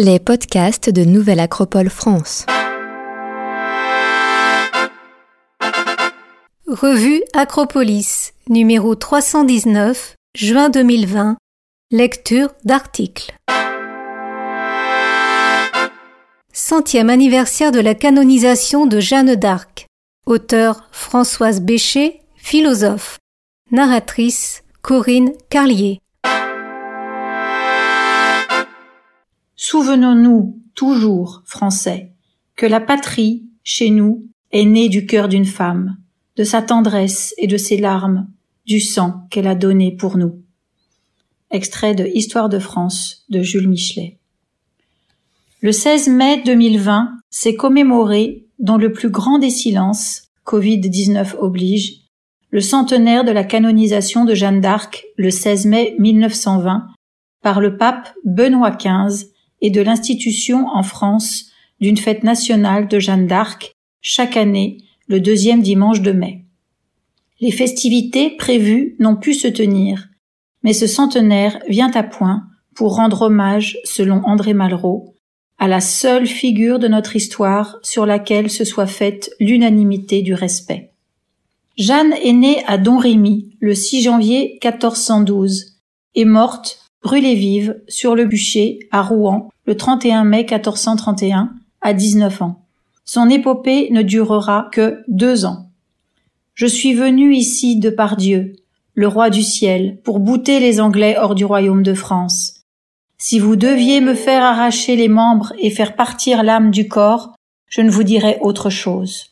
Les podcasts de Nouvelle Acropole France. Revue Acropolis, numéro 319, juin 2020. Lecture d'articles. Centième anniversaire de la canonisation de Jeanne d'Arc. Auteur Françoise Bécher, philosophe. Narratrice Corinne Carlier. Souvenons-nous toujours, Français, que la patrie, chez nous, est née du cœur d'une femme, de sa tendresse et de ses larmes, du sang qu'elle a donné pour nous. Extrait de Histoire de France de Jules Michelet. Le 16 mai 2020 s'est commémoré, dans le plus grand des silences, Covid-19 oblige, le centenaire de la canonisation de Jeanne d'Arc le 16 mai 1920 par le pape Benoît XV et de l'institution en France d'une fête nationale de Jeanne d'Arc chaque année le deuxième dimanche de mai. Les festivités prévues n'ont pu se tenir, mais ce centenaire vient à point pour rendre hommage, selon André Malraux, à la seule figure de notre histoire sur laquelle se soit faite l'unanimité du respect. Jeanne est née à Domrémy le 6 janvier 1412 et morte brûlée vive sur le bûcher à Rouen le 31 mai 1431 à 19 ans. Son épopée ne durera que deux ans. Je suis venu ici de par Dieu, le roi du ciel, pour bouter les Anglais hors du royaume de France. Si vous deviez me faire arracher les membres et faire partir l'âme du corps, je ne vous dirais autre chose.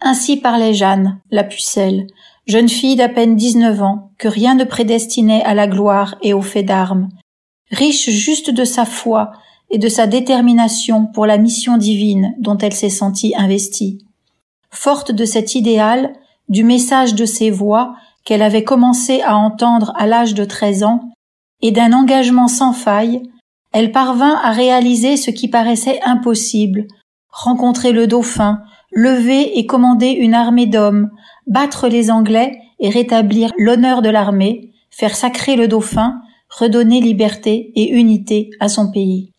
Ainsi parlait Jeanne, la pucelle, jeune fille d'à peine dix-neuf ans, que rien ne prédestinait à la gloire et au fait d'armes, riche juste de sa foi et de sa détermination pour la mission divine dont elle s'est sentie investie. Forte de cet idéal, du message de ses voix qu'elle avait commencé à entendre à l'âge de treize ans, et d'un engagement sans faille, elle parvint à réaliser ce qui paraissait impossible, rencontrer le dauphin, lever et commander une armée d'hommes, battre les Anglais et rétablir l'honneur de l'armée, faire sacrer le dauphin, redonner liberté et unité à son pays.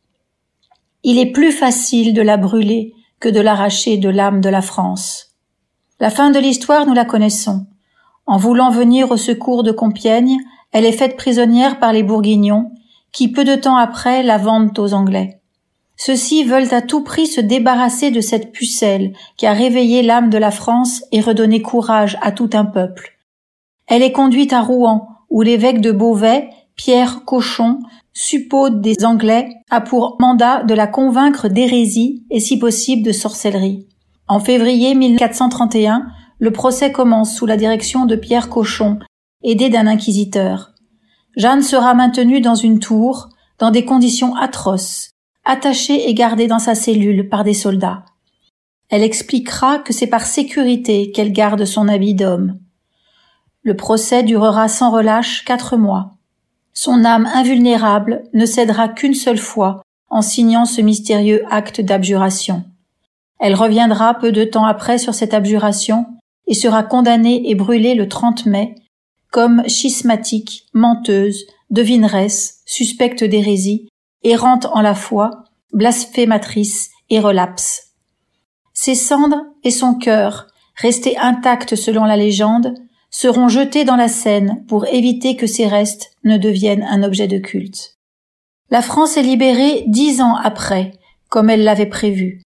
Il est plus facile de la brûler que de l'arracher de l'âme de la France. La fin de l'histoire, nous la connaissons. En voulant venir au secours de Compiègne, elle est faite prisonnière par les Bourguignons, qui peu de temps après la vendent aux Anglais. Ceux-ci veulent à tout prix se débarrasser de cette pucelle qui a réveillé l'âme de la France et redonné courage à tout un peuple. Elle est conduite à Rouen, où l'évêque de Beauvais, Pierre Cochon, suppôt des Anglais, a pour mandat de la convaincre d'hérésie et si possible de sorcellerie. En février 1431, le procès commence sous la direction de Pierre Cochon, aidé d'un inquisiteur. Jeanne sera maintenue dans une tour, dans des conditions atroces, attachée et gardée dans sa cellule par des soldats. Elle expliquera que c'est par sécurité qu'elle garde son habit d'homme. Le procès durera sans relâche quatre mois. Son âme invulnérable ne cédera qu'une seule fois en signant ce mystérieux acte d'abjuration. Elle reviendra peu de temps après sur cette abjuration et sera condamnée et brûlée le 30 mai comme schismatique, menteuse, devineresse, suspecte d'hérésie, errante en la foi, blasphématrice et relapse. Ses cendres et son cœur, restés intacts selon la légende, seront jetés dans la Seine pour éviter que ces restes ne deviennent un objet de culte. La France est libérée dix ans après, comme elle l'avait prévu.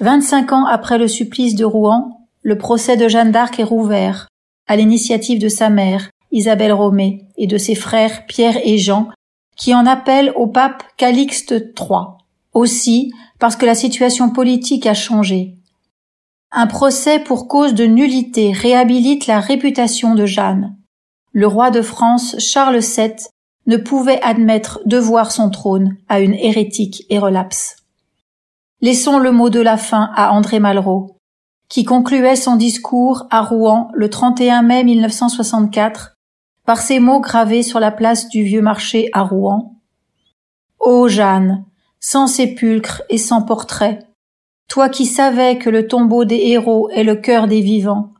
Vingt-cinq ans après le supplice de Rouen, le procès de Jeanne d'Arc est rouvert, à l'initiative de sa mère, Isabelle Romée, et de ses frères Pierre et Jean, qui en appellent au pape Calixte III. Aussi, parce que la situation politique a changé, un procès pour cause de nullité réhabilite la réputation de Jeanne. Le roi de France, Charles VII, ne pouvait admettre de voir son trône à une hérétique et relapse. Laissons le mot de la fin à André Malraux, qui concluait son discours à Rouen le 31 mai 1964 par ces mots gravés sur la place du vieux marché à Rouen. Ô Jeanne, sans sépulcre et sans portrait, toi qui savais que le tombeau des héros est le cœur des vivants,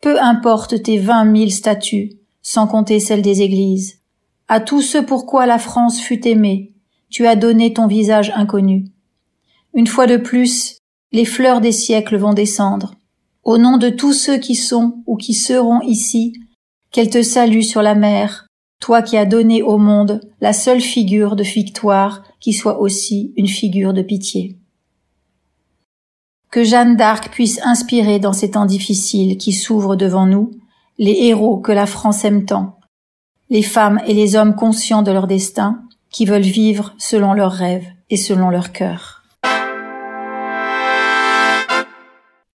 peu importe tes vingt mille statues, sans compter celles des églises. À tout ce pourquoi la France fut aimée, tu as donné ton visage inconnu. Une fois de plus, les fleurs des siècles vont descendre. Au nom de tous ceux qui sont ou qui seront ici, qu'elle te salue sur la mer, toi qui as donné au monde la seule figure de victoire qui soit aussi une figure de pitié. Que Jeanne d'Arc puisse inspirer dans ces temps difficiles qui s'ouvrent devant nous les héros que la France aime tant, les femmes et les hommes conscients de leur destin, qui veulent vivre selon leurs rêves et selon leur cœur.